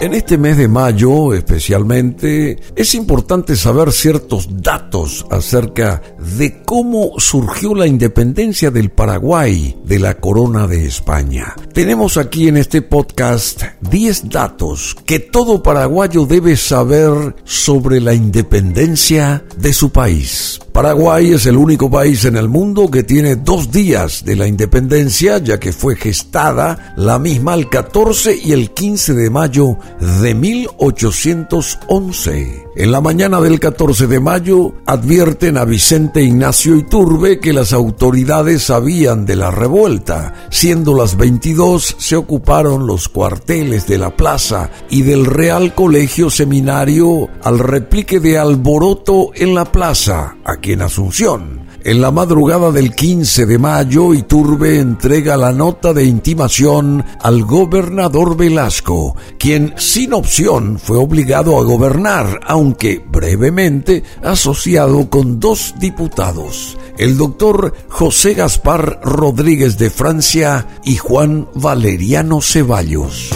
En este mes de mayo especialmente es importante saber ciertos datos acerca de cómo surgió la independencia del Paraguay de la corona de España. Tenemos aquí en este podcast 10 datos que todo paraguayo debe saber sobre la independencia de su país. Paraguay es el único país en el mundo que tiene dos días de la independencia, ya que fue gestada la misma el 14 y el 15 de mayo de 1811. En la mañana del 14 de mayo advierten a Vicente Ignacio Iturbe que las autoridades sabían de la revuelta. Siendo las 22 se ocuparon los cuarteles de la plaza y del Real Colegio Seminario al replique de alboroto en la plaza, aquí en Asunción. En la madrugada del 15 de mayo, Iturbe entrega la nota de intimación al gobernador Velasco, quien sin opción fue obligado a gobernar, aunque brevemente asociado con dos diputados, el doctor José Gaspar Rodríguez de Francia y Juan Valeriano Ceballos.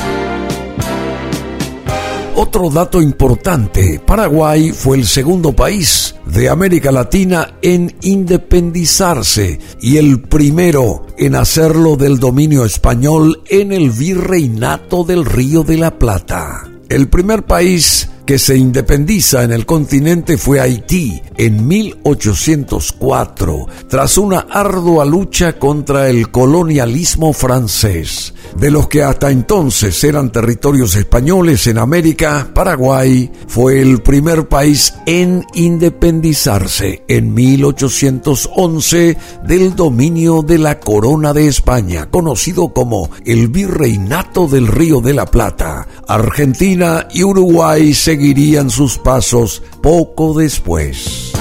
Otro dato importante, Paraguay fue el segundo país de América Latina en independizarse y el primero en hacerlo del dominio español en el virreinato del Río de la Plata. El primer país que se independiza en el continente fue Haití en 1804, tras una ardua lucha contra el colonialismo francés. De los que hasta entonces eran territorios españoles en América, Paraguay fue el primer país en independizarse en 1811 del dominio de la Corona de España, conocido como el Virreinato del Río de la Plata. Argentina y Uruguay se seguirían sus pasos poco después.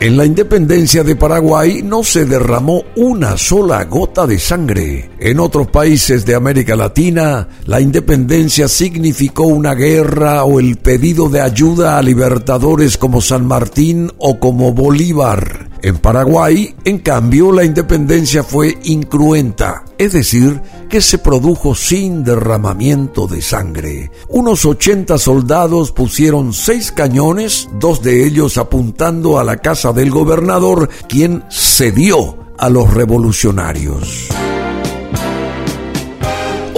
En la independencia de Paraguay no se derramó una sola gota de sangre. En otros países de América Latina, la independencia significó una guerra o el pedido de ayuda a libertadores como San Martín o como Bolívar. En Paraguay, en cambio, la independencia fue incruenta, es decir, que se produjo sin derramamiento de sangre. Unos 80 soldados pusieron seis cañones, dos de ellos apuntando a la casa del gobernador, quien cedió a los revolucionarios.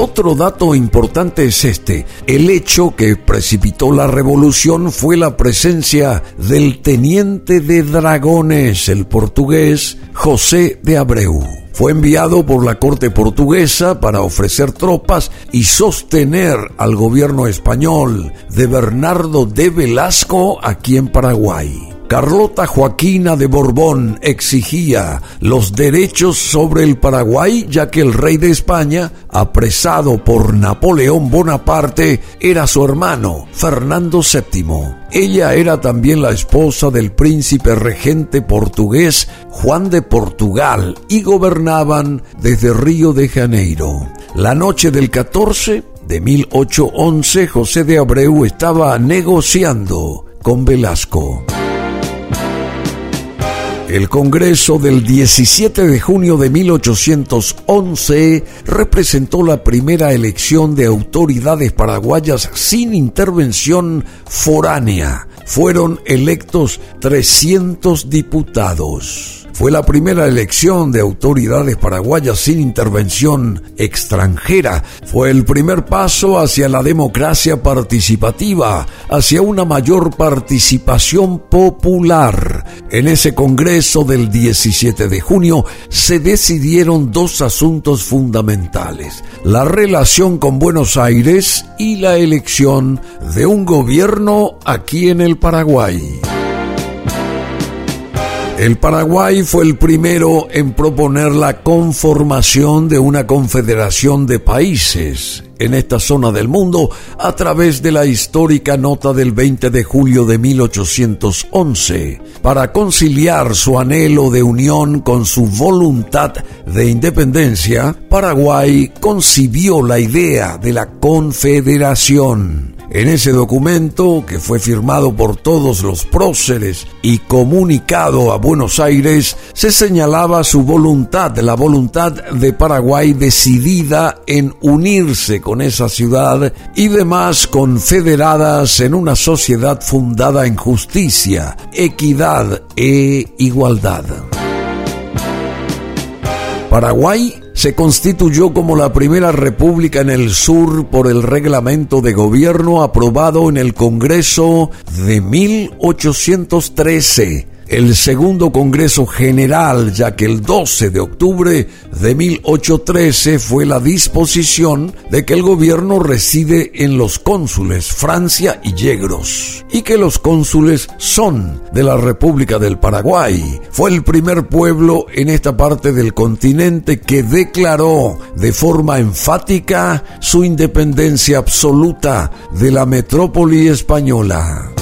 Otro dato importante es este. El hecho que precipitó la revolución fue la presencia del teniente de dragones, el portugués José de Abreu. Fue enviado por la corte portuguesa para ofrecer tropas y sostener al gobierno español de Bernardo de Velasco aquí en Paraguay. Carlota Joaquina de Borbón exigía los derechos sobre el Paraguay ya que el rey de España, apresado por Napoleón Bonaparte, era su hermano, Fernando VII. Ella era también la esposa del príncipe regente portugués Juan de Portugal y gobernaban desde Río de Janeiro. La noche del 14 de 1811 José de Abreu estaba negociando con Velasco. El Congreso del 17 de junio de 1811 representó la primera elección de autoridades paraguayas sin intervención foránea. Fueron electos 300 diputados. Fue la primera elección de autoridades paraguayas sin intervención extranjera. Fue el primer paso hacia la democracia participativa, hacia una mayor participación popular. En ese Congreso del 17 de junio se decidieron dos asuntos fundamentales, la relación con Buenos Aires y la elección de un gobierno aquí en el Paraguay. El Paraguay fue el primero en proponer la conformación de una confederación de países en esta zona del mundo a través de la histórica nota del 20 de julio de 1811. Para conciliar su anhelo de unión con su voluntad de independencia, Paraguay concibió la idea de la confederación. En ese documento, que fue firmado por todos los próceres y comunicado a Buenos Aires, se señalaba su voluntad, la voluntad de Paraguay decidida en unirse con esa ciudad y demás confederadas en una sociedad fundada en justicia, equidad e igualdad. Paraguay se constituyó como la primera república en el sur por el reglamento de gobierno aprobado en el Congreso de 1813 el segundo Congreso General, ya que el 12 de octubre de 1813 fue la disposición de que el gobierno reside en los cónsules Francia y Yegros, y que los cónsules son de la República del Paraguay. Fue el primer pueblo en esta parte del continente que declaró de forma enfática su independencia absoluta de la metrópoli española.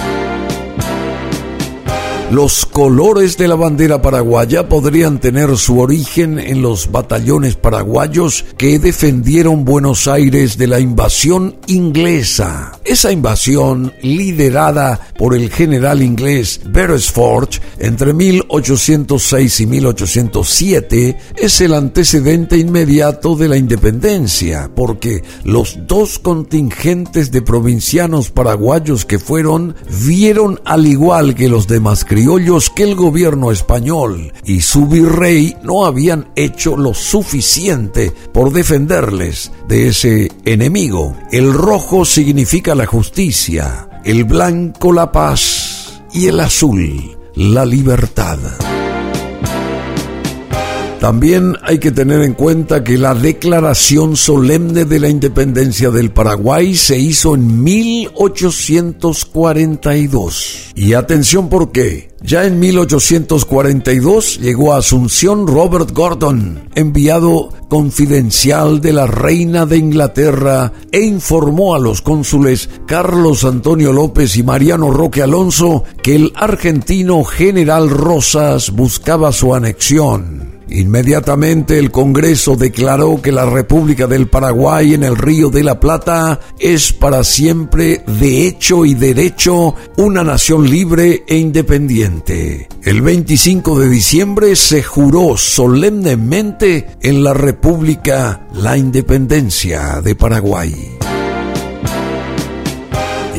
Los colores de la bandera paraguaya podrían tener su origen en los batallones paraguayos que defendieron Buenos Aires de la invasión inglesa. Esa invasión, liderada por el general inglés Beresford entre 1806 y 1807, es el antecedente inmediato de la independencia, porque los dos contingentes de provincianos paraguayos que fueron vieron al igual que los demás que el gobierno español y su virrey no habían hecho lo suficiente por defenderles de ese enemigo. El rojo significa la justicia, el blanco la paz y el azul la libertad. También hay que tener en cuenta que la declaración solemne de la independencia del Paraguay se hizo en 1842. Y atención por qué. Ya en 1842 llegó a Asunción Robert Gordon, enviado confidencial de la reina de Inglaterra, e informó a los cónsules Carlos Antonio López y Mariano Roque Alonso que el argentino general Rosas buscaba su anexión. Inmediatamente el Congreso declaró que la República del Paraguay en el Río de la Plata es para siempre de hecho y derecho una nación libre e independiente. El 25 de diciembre se juró solemnemente en la República la independencia de Paraguay.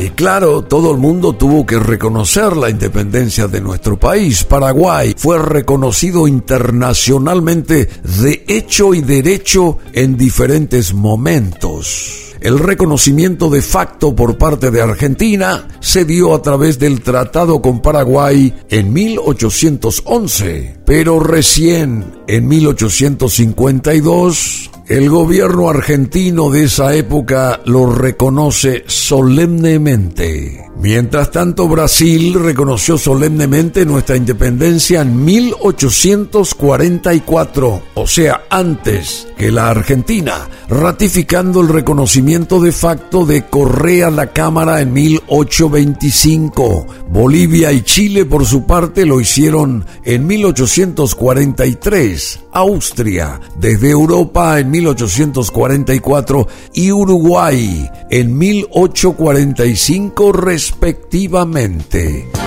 Y claro, todo el mundo tuvo que reconocer la independencia de nuestro país. Paraguay fue reconocido internacionalmente de hecho y derecho en diferentes momentos. El reconocimiento de facto por parte de Argentina se dio a través del Tratado con Paraguay en 1811, pero recién en 1852 el gobierno argentino de esa época lo reconoce solemnemente. Mientras tanto, Brasil reconoció solemnemente nuestra independencia en 1844, o sea, antes que la Argentina, ratificando el reconocimiento de facto de Correa la Cámara en 1825. Bolivia y Chile, por su parte, lo hicieron en 1843. Austria, desde Europa en 1844 y Uruguay en 1845 respectivamente.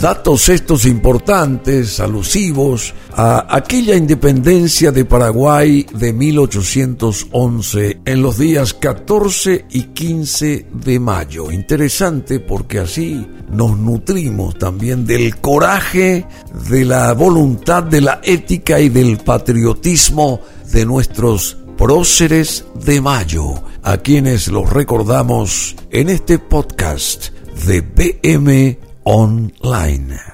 Datos estos importantes, alusivos a aquella independencia de Paraguay de 1811 en los días 14 y 15 de mayo. Interesante porque así nos nutrimos también del coraje, de la voluntad, de la ética y del patriotismo de nuestros próceres de mayo, a quienes los recordamos en este podcast de BM Online.